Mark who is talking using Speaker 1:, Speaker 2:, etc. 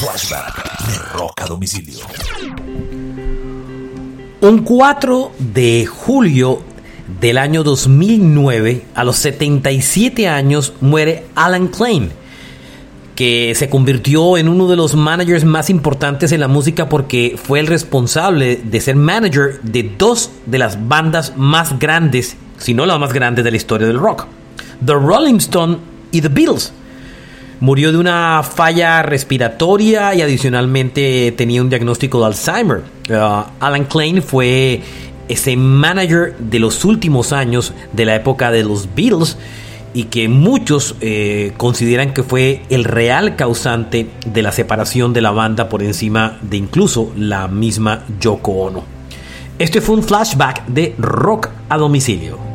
Speaker 1: Flashback de Rock a domicilio.
Speaker 2: Un 4 de julio del año 2009, a los 77 años, muere Alan Klein, que se convirtió en uno de los managers más importantes en la música porque fue el responsable de ser manager de dos de las bandas más grandes, si no la más grande de la historia del rock, The Rolling Stone y The Beatles. Murió de una falla respiratoria y adicionalmente tenía un diagnóstico de Alzheimer. Uh, Alan Klein fue ese manager de los últimos años de la época de los Beatles y que muchos eh, consideran que fue el real causante de la separación de la banda por encima de incluso la misma Yoko Ono. Este fue un flashback de rock a domicilio.